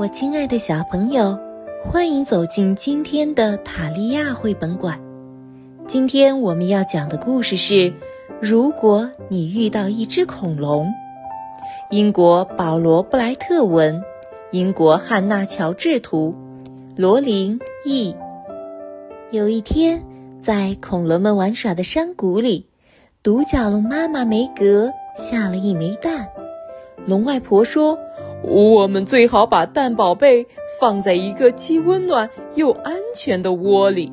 我亲爱的小朋友，欢迎走进今天的塔利亚绘本馆。今天我们要讲的故事是：如果你遇到一只恐龙。英国保罗·布莱特文，英国汉娜·乔治图，罗琳译。有一天，在恐龙们玩耍的山谷里，独角龙妈妈梅格下了一枚蛋。龙外婆说：“我们最好把蛋宝贝放在一个既温暖又安全的窝里。”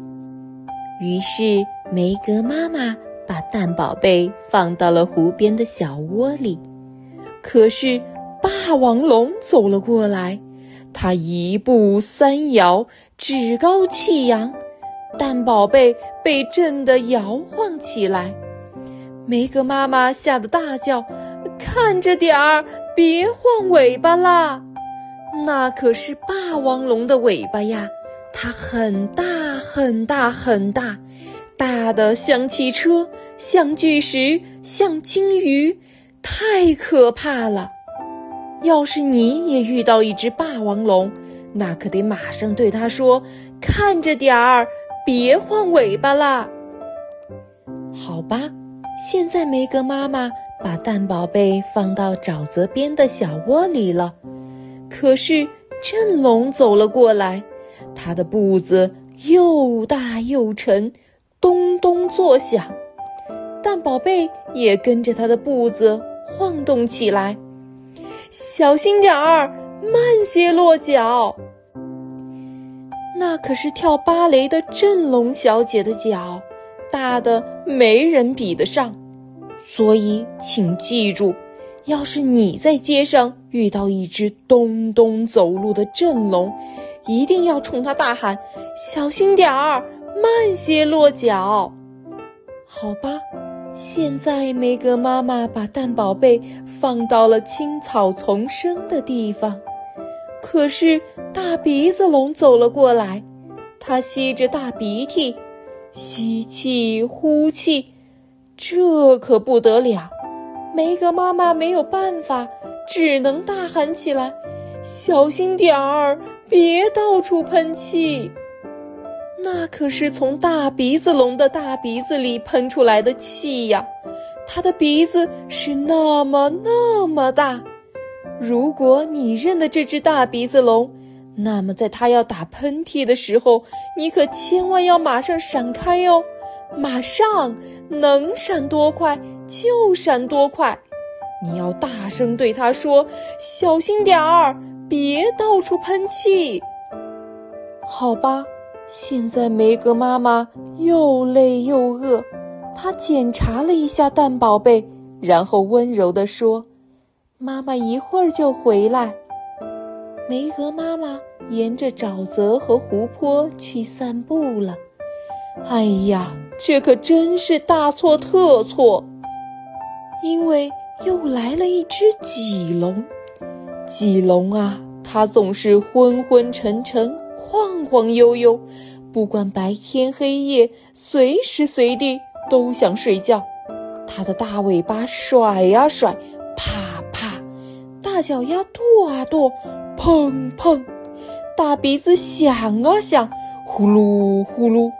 于是梅格妈妈把蛋宝贝放到了湖边的小窝里。可是霸王龙走了过来，它一步三摇，趾高气扬，蛋宝贝被震得摇晃起来。梅格妈妈吓得大叫：“看着点儿！”别晃尾巴啦！那可是霸王龙的尾巴呀，它很大很大很大，大的像汽车，像巨石，像鲸鱼，太可怕了。要是你也遇到一只霸王龙，那可得马上对它说：“看着点儿，别晃尾巴啦。”好吧，现在梅格妈妈。把蛋宝贝放到沼泽边的小窝里了，可是振龙走了过来，他的步子又大又沉，咚咚作响，蛋宝贝也跟着他的步子晃动起来。小心点儿，慢些落脚。那可是跳芭蕾的振龙小姐的脚，大的没人比得上。所以，请记住，要是你在街上遇到一只咚咚走路的震龙，一定要冲它大喊：“小心点儿，慢些落脚。”好吧，现在梅格妈妈把蛋宝贝放到了青草丛生的地方。可是大鼻子龙走了过来，它吸着大鼻涕，吸气呼气。这可不得了！梅格妈妈没有办法，只能大喊起来：“小心点儿，别到处喷气！”那可是从大鼻子龙的大鼻子里喷出来的气呀！它的鼻子是那么那么大。如果你认得这只大鼻子龙，那么在它要打喷嚏的时候，你可千万要马上闪开哦！马上能闪多快就闪多快，你要大声对他说：“小心点儿，别到处喷气。”好吧，现在梅格妈妈又累又饿，她检查了一下蛋宝贝，然后温柔地说：“妈妈一会儿就回来。”梅格妈妈沿着沼泽和湖泊去散步了。哎呀！这可真是大错特错，因为又来了一只棘龙。棘龙啊，它总是昏昏沉沉、晃晃悠悠，不管白天黑夜，随时随地都想睡觉。它的大尾巴甩呀甩，啪啪；大脚丫跺啊跺，砰砰；大鼻子响啊响，呼噜呼噜。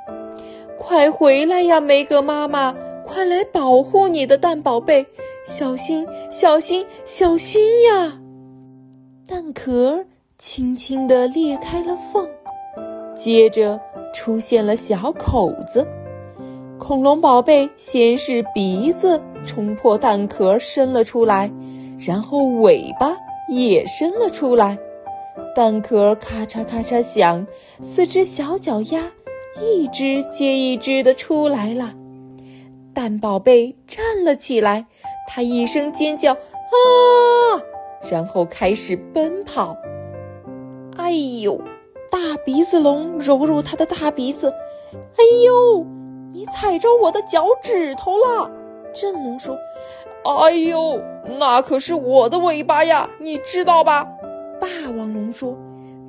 快回来呀，梅格妈妈！快来保护你的蛋宝贝！小心，小心，小心呀！蛋壳轻轻地裂开了缝，接着出现了小口子。恐龙宝贝先是鼻子冲破蛋壳伸了出来，然后尾巴也伸了出来。蛋壳咔嚓咔嚓响，四只小脚丫。一只接一只的出来了，蛋宝贝站了起来，它一声尖叫啊，然后开始奔跑。哎呦，大鼻子龙揉揉它的大鼻子，哎呦，你踩着我的脚趾头了！震龙说：“哎呦，那可是我的尾巴呀，你知道吧？”霸王龙说：“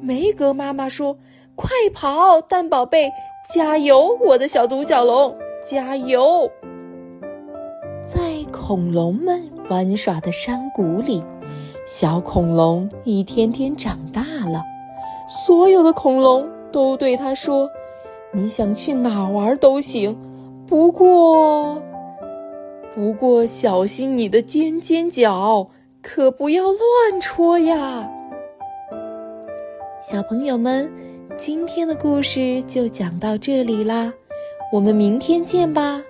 梅格妈妈说，快跑，蛋宝贝。”加油，我的小独角龙！加油！在恐龙们玩耍的山谷里，小恐龙一天天长大了，所有的恐龙都对他说：“你想去哪玩都行，不过，不过小心你的尖尖角，可不要乱戳呀。”小朋友们，今天的故事就讲到这里啦，我们明天见吧。